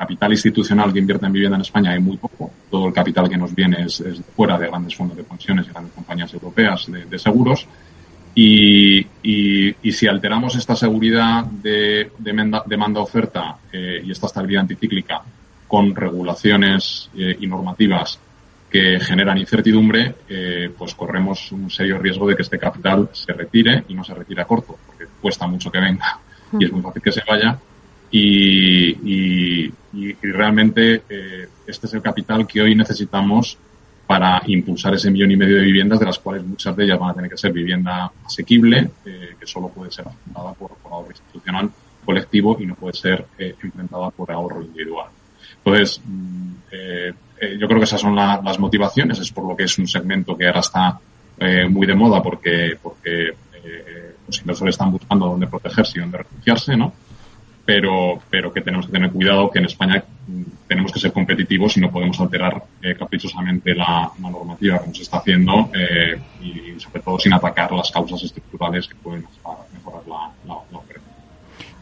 capital institucional que invierte en vivienda en España hay muy poco. Todo el capital que nos viene es, fuera de grandes fondos de pensiones y grandes compañías europeas de, seguros. Y, y, si alteramos esta seguridad de, demanda-oferta eh, y esta estabilidad anticíclica con regulaciones eh, y normativas que generan incertidumbre, eh, pues corremos un serio riesgo de que este capital se retire y no se retire a corto, porque cuesta mucho que venga y es muy fácil que se vaya. Y, realmente eh, este es el capital que hoy necesitamos para impulsar ese millón y medio de viviendas, de las cuales muchas de ellas van a tener que ser vivienda asequible, eh, que solo puede ser afrontada por, ahorro institucional colectivo y no puede ser eh, enfrentada por ahorro individual. Entonces, mm, yo creo que esas son las motivaciones, es por lo que es un segmento que ahora está muy de moda porque, porque los inversores están buscando dónde protegerse y dónde refugiarse, ¿no? Pero, pero que tenemos que tener cuidado que en España tenemos que ser competitivos y no podemos alterar eh, caprichosamente la, normativa como se está haciendo eh, y sobre todo sin atacar las causas estructurales que pueden mejorar la, la, oferta.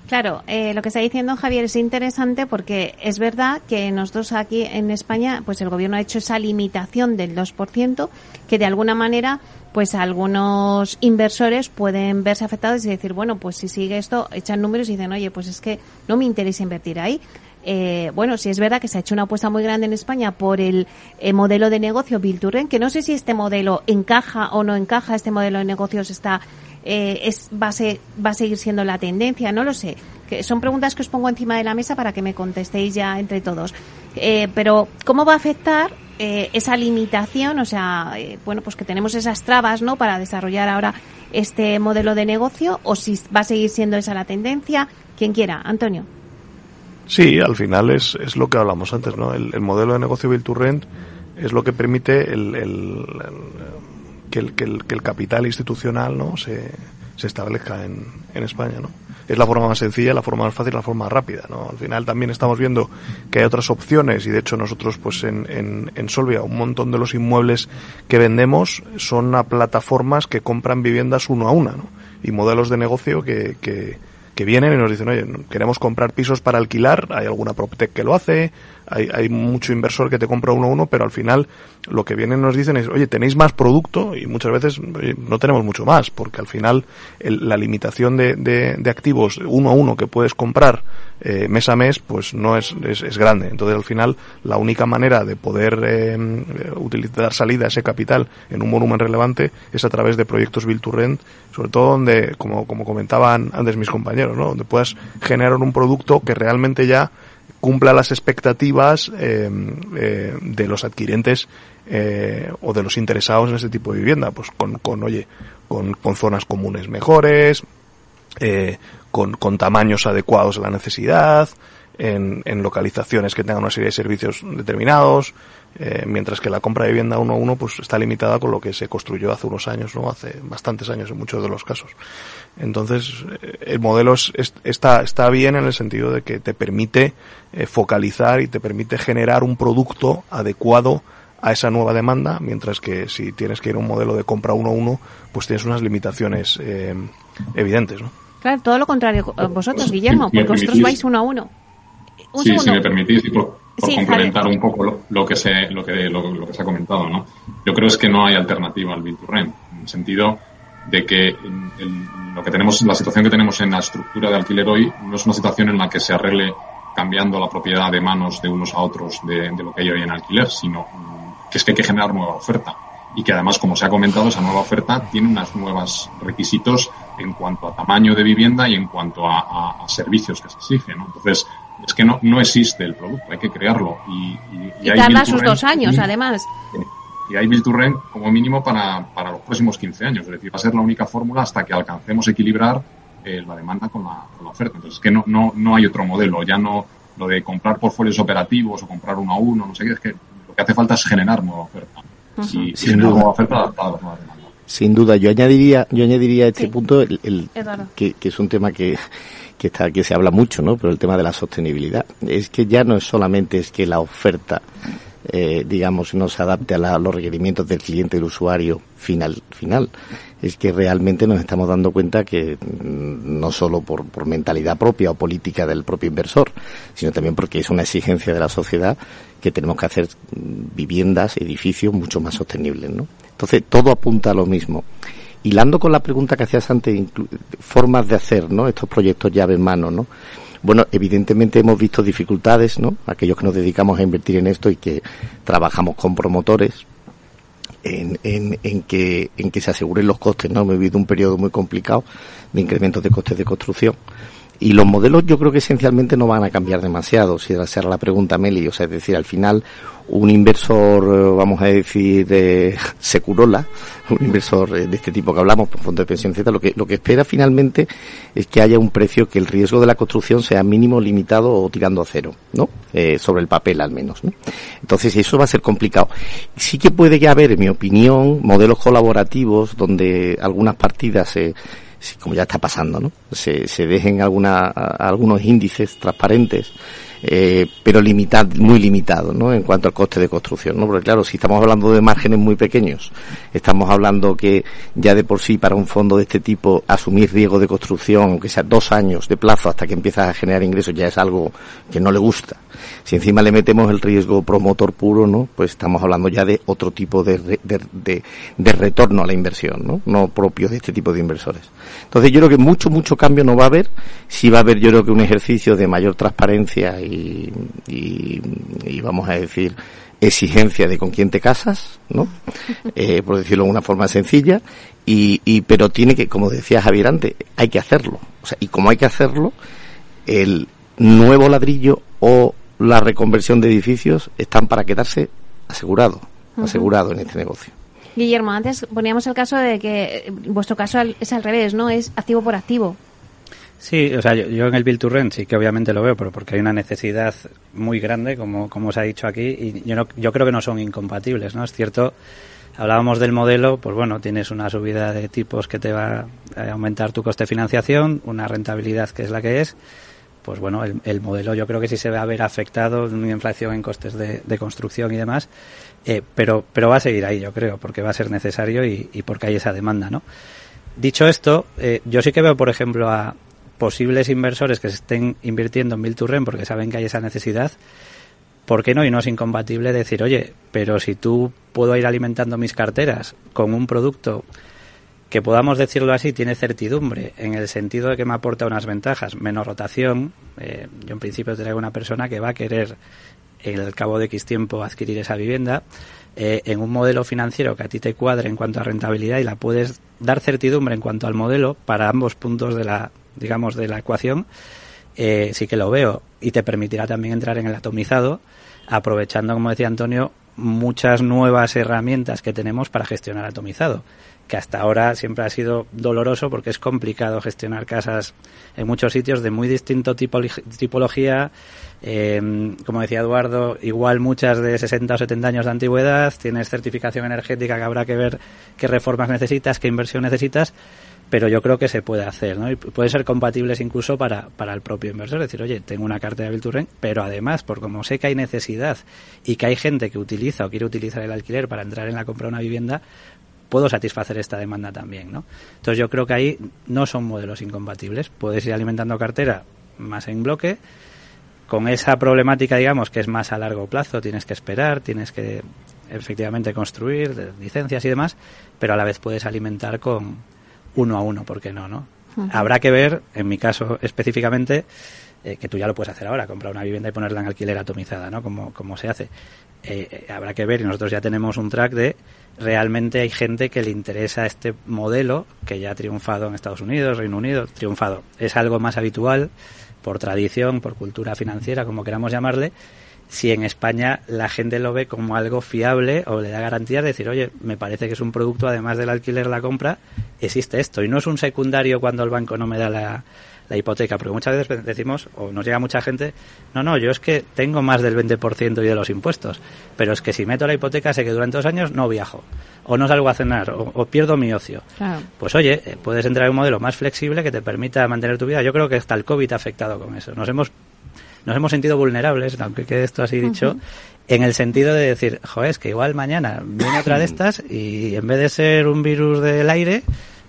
Claro, eh, lo que está diciendo Javier es interesante porque es verdad que nosotros aquí en España, pues el gobierno ha hecho esa limitación del 2% que de alguna manera pues algunos inversores pueden verse afectados y decir, bueno, pues si sigue esto, echan números y dicen, oye, pues es que no me interesa invertir ahí. Eh, bueno, si es verdad que se ha hecho una apuesta muy grande en España por el eh, modelo de negocio Bill que no sé si este modelo encaja o no encaja, este modelo de negocios está eh, es, va, a va a seguir siendo la tendencia, no lo sé. Que son preguntas que os pongo encima de la mesa para que me contestéis ya entre todos. Eh, pero, ¿cómo va a afectar eh, esa limitación? O sea, eh, bueno, pues que tenemos esas trabas, ¿no? Para desarrollar ahora este modelo de negocio, o si va a seguir siendo esa la tendencia. Quien quiera, Antonio. Sí, al final es, es lo que hablamos antes, ¿no? El, modelo de negocio Build to es lo que permite el, el, que, el, que, el, que el capital institucional, ¿no? Se, se establezca en, en España, ¿no? es la forma más sencilla, la forma más fácil, la forma más rápida, ¿no? Al final también estamos viendo que hay otras opciones y de hecho nosotros pues en, en, en Solvia un montón de los inmuebles que vendemos son a plataformas que compran viviendas uno a una, ¿no? Y modelos de negocio que, que, que vienen y nos dicen, oye, queremos comprar pisos para alquilar, hay alguna PropTech que lo hace, hay, hay mucho inversor que te compra uno a uno, pero al final lo que vienen nos dicen es, oye, tenéis más producto y muchas veces no tenemos mucho más, porque al final la limitación de, de, de, activos uno a uno que puedes comprar eh, mes a mes, pues no es, es, es, grande. Entonces al final la única manera de poder eh, utilizar salida a ese capital en un volumen relevante es a través de proyectos Build to Rent, sobre todo donde, como, como comentaban antes mis compañeros, ¿no? donde puedas generar un producto que realmente ya cumpla las expectativas eh, eh, de los adquirentes eh, o de los interesados en este tipo de vivienda, pues con, con oye, con, con zonas comunes mejores, eh, con, con tamaños adecuados a la necesidad, en, en, localizaciones que tengan una serie de servicios determinados, eh, mientras que la compra de vivienda uno a uno pues está limitada con lo que se construyó hace unos años, no hace bastantes años en muchos de los casos. Entonces, eh, el modelo es, está, está bien en el sentido de que te permite eh, focalizar y te permite generar un producto adecuado a esa nueva demanda, mientras que si tienes que ir a un modelo de compra uno a uno, pues tienes unas limitaciones eh, evidentes, ¿no? Claro, todo lo contrario vosotros, Guillermo, porque vosotros vais uno a uno. Sí, si me permitís, y por, complementar un poco lo, que se, lo, que, lo, que se ha comentado, ¿no? Yo creo es que no hay alternativa al Build to Rent, en el sentido de que lo que tenemos, la situación que tenemos en la estructura de alquiler hoy no es una situación en la que se arregle cambiando la propiedad de manos de unos a otros de, lo que hay hoy en alquiler, sino que es que hay que generar nueva oferta y que además, como se ha comentado, esa nueva oferta tiene unos nuevos requisitos en cuanto a tamaño de vivienda y en cuanto a, servicios que se exigen. Entonces, es que no, no existe el producto, hay que crearlo. Y, y, tarda sus dos años, además. Y hay Build como mínimo para, para los próximos 15 años, es decir, va a ser la única fórmula hasta que alcancemos equilibrar eh, la demanda con la, con la, oferta. Entonces, es que no, no, no hay otro modelo, ya no lo de comprar portfolios operativos o comprar uno a uno, no sé qué, es que lo que hace falta es generar nueva oferta. Y, Sin duda. nueva oferta adaptada a la demanda. Sin duda, yo añadiría, yo añadiría a este punto el, el que, que, es un tema que, que está, que se habla mucho, ¿no? Pero el tema de la sostenibilidad. Es que ya no es solamente es que la oferta, eh, digamos, no se adapte a, los requerimientos del cliente, del usuario final, final. Es que realmente nos estamos dando cuenta que mm, no solo por, por mentalidad propia o política del propio inversor, sino también porque es una exigencia de la sociedad que tenemos que hacer mm, viviendas, edificios mucho más sostenibles, ¿no? Entonces, todo apunta a lo mismo. Hilando con la pregunta que hacías antes, formas de hacer, ¿no? Estos proyectos llave en mano, ¿no? Bueno, evidentemente hemos visto dificultades, ¿no? Aquellos que nos dedicamos a invertir en esto y que trabajamos con promotores, en, en, en, que, en que se aseguren los costes, ¿no? Hemos vivido un periodo muy complicado de incrementos de costes de construcción. Y los modelos yo creo que esencialmente no van a cambiar demasiado, si esa era la pregunta Meli. O sea, es decir, al final un inversor, eh, vamos a decir, de Securola, un inversor eh, de este tipo que hablamos, por fondo de pensión, etcétera, lo que, lo que espera finalmente es que haya un precio que el riesgo de la construcción sea mínimo, limitado o tirando a cero, ¿no? Eh, sobre el papel al menos, ¿no? Entonces eso va a ser complicado. Sí que puede que haber, en mi opinión, modelos colaborativos donde algunas partidas se como ya está pasando, ¿no? Se, se dejen alguna, algunos índices transparentes eh, pero limitado, muy limitado, ¿no? En cuanto al coste de construcción, ¿no? Porque claro, si estamos hablando de márgenes muy pequeños, estamos hablando que ya de por sí para un fondo de este tipo asumir riesgo de construcción, aunque sea dos años de plazo hasta que empiezas a generar ingresos, ya es algo que no le gusta. Si encima le metemos el riesgo promotor puro, ¿no? Pues estamos hablando ya de otro tipo de, de, de, de retorno a la inversión, ¿no? No propio de este tipo de inversores. Entonces yo creo que mucho, mucho cambio no va a haber. Sí va a haber yo creo que un ejercicio de mayor transparencia y, vamos a decir exigencia de con quién te casas, ¿no? Eh, por decirlo de una forma sencilla, y, y, pero tiene que, como decía Javier antes, hay que hacerlo. O sea, y como hay que hacerlo, el nuevo ladrillo o la reconversión de edificios están para quedarse asegurado, asegurado en este negocio. Guillermo, antes poníamos el caso de que vuestro caso es al revés, ¿no? Es activo por activo. Sí, o sea, yo, en el Build to Rent sí que obviamente lo veo, pero porque hay una necesidad muy grande, como, como os ha dicho aquí, y yo, no, yo creo que no son incompatibles, ¿no? Es cierto, hablábamos del modelo, pues bueno, tienes una subida de tipos que te va a aumentar tu coste de financiación, una rentabilidad que es la que es, pues bueno, el, modelo yo creo que sí se va a ver afectado, una inflación en costes de, construcción y demás, eh, pero, pero va a seguir ahí, yo creo, porque va a ser necesario y, y porque hay esa demanda, ¿no? Dicho esto, eh, yo sí que veo, por ejemplo, a, posibles inversores que se estén invirtiendo en Rent porque saben que hay esa necesidad, ¿por qué no? Y no es incompatible decir, oye, pero si tú puedo ir alimentando mis carteras con un producto que podamos decirlo así, tiene certidumbre, en el sentido de que me aporta unas ventajas, menos rotación. Eh, yo en principio traigo una persona que va a querer, al cabo de X tiempo, adquirir esa vivienda, eh, en un modelo financiero que a ti te cuadre en cuanto a rentabilidad y la puedes dar certidumbre en cuanto al modelo para ambos puntos de la, digamos, de la ecuación, eh, sí que lo veo. Y te permitirá también entrar en el atomizado, aprovechando, como decía Antonio, muchas nuevas herramientas que tenemos para gestionar atomizado que hasta ahora siempre ha sido doloroso porque es complicado gestionar casas en muchos sitios de muy distinto tipo, tipología. Eh, como decía Eduardo, igual muchas de 60 o 70 años de antigüedad, tienes certificación energética que habrá que ver qué reformas necesitas, qué inversión necesitas pero yo creo que se puede hacer, ¿no? Y puede ser compatibles incluso para, para el propio inversor. Decir, oye, tengo una cartera Bilturren, pero además, por como sé que hay necesidad y que hay gente que utiliza o quiere utilizar el alquiler para entrar en la compra de una vivienda, puedo satisfacer esta demanda también, ¿no? Entonces yo creo que ahí no son modelos incompatibles. Puedes ir alimentando cartera más en bloque, con esa problemática, digamos, que es más a largo plazo, tienes que esperar, tienes que efectivamente construir, licencias y demás, pero a la vez puedes alimentar con uno a uno, ¿por qué no? no? Habrá que ver, en mi caso específicamente, eh, que tú ya lo puedes hacer ahora, comprar una vivienda y ponerla en alquiler atomizada, ¿no? Como, como se hace. Eh, eh, habrá que ver, y nosotros ya tenemos un track de realmente hay gente que le interesa este modelo que ya ha triunfado en Estados Unidos, Reino Unido, triunfado. Es algo más habitual por tradición, por cultura financiera, como queramos llamarle, si en España la gente lo ve como algo fiable o le da garantías de decir, oye, me parece que es un producto, además del alquiler, la compra, existe esto. Y no es un secundario cuando el banco no me da la, la hipoteca, porque muchas veces decimos, o nos llega mucha gente, no, no, yo es que tengo más del 20% y de los impuestos, pero es que si meto la hipoteca sé que durante dos años no viajo, o no salgo a cenar, o, pierdo mi ocio. Pues oye, eh, puedes entrar en un modelo más flexible que te permita mantener tu vida. Yo creo que hasta el COVID ha afectado con eso. Nos hemos nos hemos sentido vulnerables, aunque quede esto así dicho, en el sentido de decir, joder, es que igual mañana viene otra de estas y en vez de ser un virus del aire,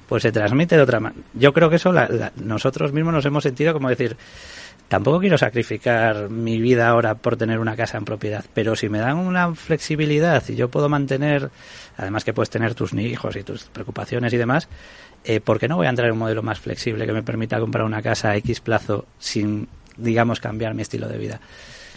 pues se transmite de otra manera. Yo creo que eso nosotros mismos nos hemos sentido como decir, tampoco quiero sacrificar mi vida ahora por tener una casa en propiedad, pero si me dan una flexibilidad y yo puedo mantener, además que puedes tener tus hijos y tus preocupaciones y demás, eh, ¿por qué no voy a entrar en un modelo más flexible que me permita comprar una casa a X plazo sin digamos, cambiar mi estilo de vida.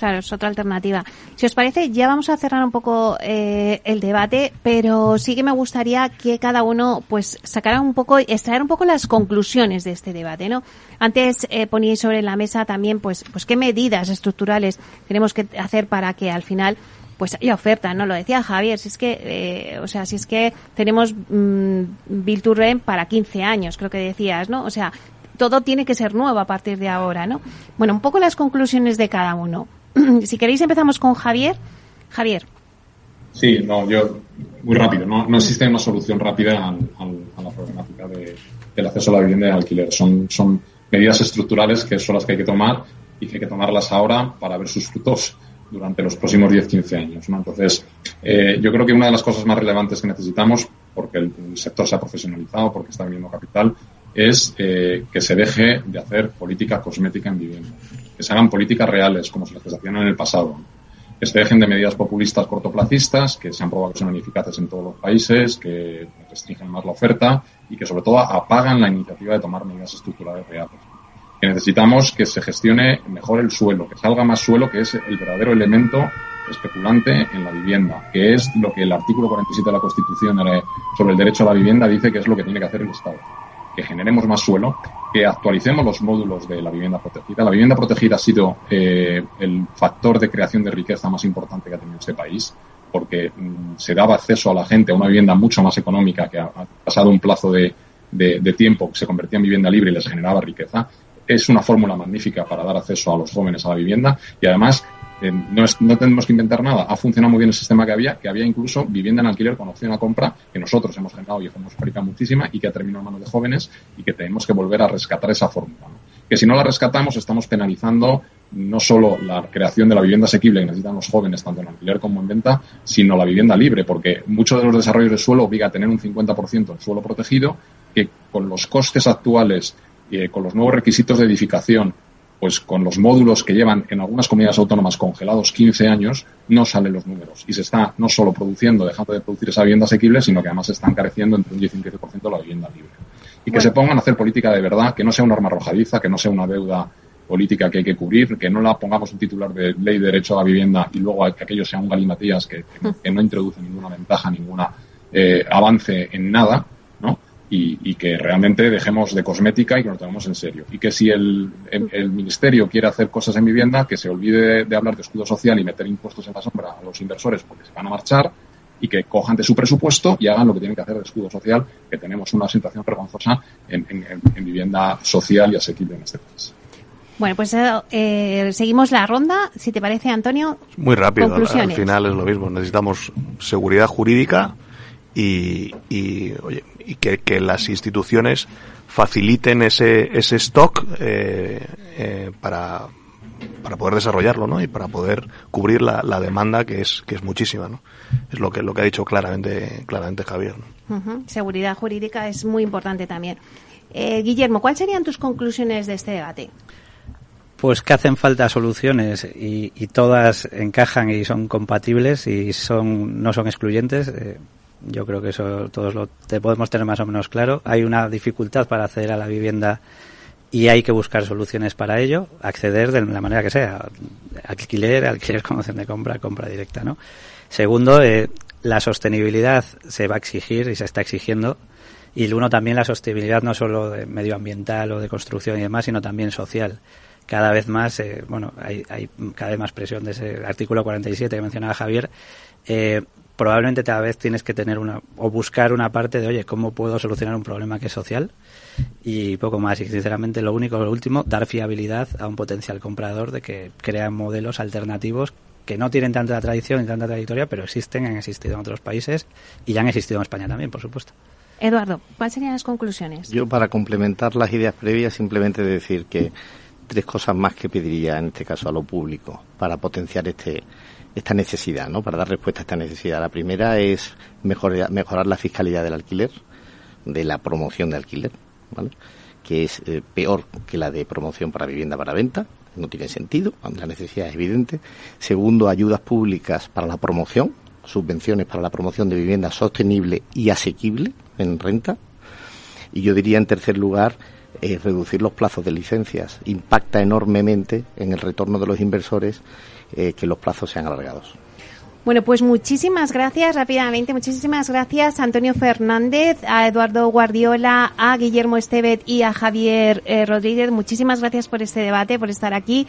Claro, es otra alternativa. Si os parece, ya vamos a cerrar un poco eh, el debate, pero sí que me gustaría que cada uno, pues, sacara un poco, extraer un poco las conclusiones de este debate, ¿no? Antes eh, poníais sobre la mesa también, pues, pues, qué medidas estructurales tenemos que hacer para que al final pues haya oferta, ¿no? Lo decía Javier, si es que, eh, o sea, si es que tenemos mm, Bill to para 15 años, creo que decías, ¿no? O sea, todo tiene que ser nuevo a partir de ahora, ¿no? Bueno, un poco las conclusiones de cada uno. si queréis empezamos con Javier. Javier. Sí, no, yo muy rápido. No, existe una solución rápida a, la problemática del acceso a la vivienda de alquiler. Son, son medidas estructurales que son las que hay que tomar y que hay que tomarlas ahora para ver sus frutos durante los próximos 10-15 años. Entonces, eh, yo creo que una de las cosas más relevantes que necesitamos, porque el, el sector se ha profesionalizado, porque está viniendo capital, es eh, que se deje de hacer política cosmética en vivienda, que se hagan políticas reales como se las hacían en el pasado, que se dejen de medidas populistas cortoplacistas que se han probado que son ineficaces en todos los países, que restringen más la oferta y que sobre todo apagan la iniciativa de tomar medidas estructurales reales. Que necesitamos que se gestione mejor el suelo, que salga más suelo, que es el verdadero elemento especulante en la vivienda, que es lo que el artículo 47 de la Constitución sobre el derecho a la vivienda dice que es lo que tiene que hacer el Estado que generemos más suelo, que actualicemos los módulos de la vivienda protegida. La vivienda protegida ha sido eh, el factor de creación de riqueza más importante que ha tenido este país, porque mm, se daba acceso a la gente a una vivienda mucho más económica que ha, pasado un plazo de, de, tiempo que se convertía en vivienda libre y les generaba riqueza. Es una fórmula magnífica para dar acceso a los jóvenes a la vivienda y además eh, no, no, tenemos que inventar nada. Ha funcionado muy bien el sistema que había, que había incluso vivienda en alquiler con opción a compra, que nosotros hemos generado y hemos fabricado muchísima y que ha terminado en manos de jóvenes y que tenemos que volver a rescatar esa fórmula. Que si no la rescatamos estamos penalizando no solo la creación de la vivienda asequible que necesitan los jóvenes, tanto en alquiler como en venta, sino la vivienda libre, porque muchos de los desarrollos de suelo obliga a tener un 50% en suelo protegido, que con los costes actuales, y con los nuevos requisitos de edificación, pues con los módulos que llevan en algunas comunidades autónomas congelados 15 años, no salen los números. Y se está no solo produciendo, dejando de producir esa vivienda asequible, sino que además se está encareciendo entre un 10 y un 15% la vivienda libre. Y que se pongan a hacer política de verdad, que no sea una arma arrojadiza, que no sea una deuda política que hay que cubrir, que no la pongamos un titular de ley de derecho a la vivienda y luego que aquello sea un galimatías que, que, no introduce ninguna ventaja, ninguna eh, avance en nada, y, que realmente dejemos de cosmética y que nos tomemos en serio. Y que si el, el, Ministerio quiere hacer cosas en vivienda, que se olvide de, hablar de escudo social y meter impuestos en la sombra a los inversores porque se van a marchar y que cojan de su presupuesto y hagan lo que tienen que hacer de escudo social, que tenemos una situación vergonzosa en, en, vivienda social y asequible en este país. Bueno, pues eh, seguimos la ronda. Si te parece, Antonio. Muy rápido. Al, al, final es lo mismo. Necesitamos seguridad jurídica y, y, oye, y que, que, las instituciones faciliten ese, ese stock eh, eh, para, para poder desarrollarlo ¿no? y para poder cubrir la, la, demanda que es que es muchísima ¿no? es lo que lo que ha dicho claramente claramente Javier ¿no? seguridad jurídica es muy importante también eh, Guillermo ¿cuáles serían tus conclusiones de este debate? Pues que hacen falta soluciones y, y, todas encajan y son compatibles y son no son excluyentes. Eh, yo creo que eso todos lo te podemos tener más o menos claro. Hay una dificultad para acceder a la vivienda y hay que buscar soluciones para ello, acceder de la manera que sea, alquiler, alquiler con opción de compra, compra directa, ¿no? Segundo, eh, la sostenibilidad se va a exigir y se está exigiendo y uno también la sostenibilidad no solo de medioambiental o de construcción y demás, sino también social. cada vez más, eh, bueno, hay, hay, cada vez más presión de ese artículo 47 que mencionaba Javier. Eh, probablemente cada vez tienes que tener una o buscar una parte de, oye, ¿cómo puedo solucionar un problema que es social? Y poco más. Y sinceramente lo único, lo último, dar fiabilidad a un potencial comprador de que crean modelos alternativos que no tienen tanta tradición y tanta trayectoria, pero existen, han existido en otros países y ya han existido en España también, por supuesto. Eduardo, ¿cuáles serían las conclusiones? Yo, para complementar las ideas previas, simplemente decir que tres cosas más que pediría en este caso a lo público para potenciar este esta necesidad, ¿no? Para dar respuesta a esta necesidad. La primera es mejorar, la fiscalidad del alquiler, de la promoción de alquiler, ¿vale? Que es eh, peor que la de promoción para vivienda para venta, no tiene sentido, la necesidad es evidente. Segundo, ayudas públicas para la promoción, subvenciones para la promoción de vivienda sostenible y asequible en renta. Y yo diría, en tercer lugar, eh, reducir los plazos de licencias. Impacta enormemente en el retorno de los inversores eh, que los plazos sean alargados. Bueno, pues muchísimas gracias, rápidamente, muchísimas gracias a Antonio Fernández, a Eduardo Guardiola, a Guillermo Estevez y a Javier eh, Rodríguez. Muchísimas gracias por este debate, por estar aquí.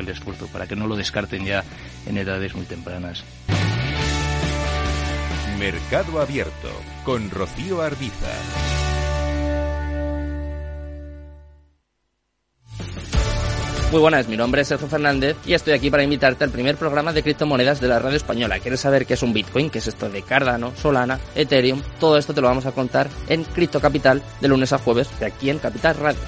el esfuerzo para que no lo descarten ya en edades muy tempranas. Mercado Abierto con Rocío Arbiza. Muy buenas, mi nombre es Sergio Fernández y estoy aquí para invitarte al primer programa de criptomonedas de la radio española. ¿Quieres saber qué es un Bitcoin? ¿Qué es esto de Cardano, Solana, Ethereum? Todo esto te lo vamos a contar en Cripto Capital de lunes a jueves de aquí en Capital Radio.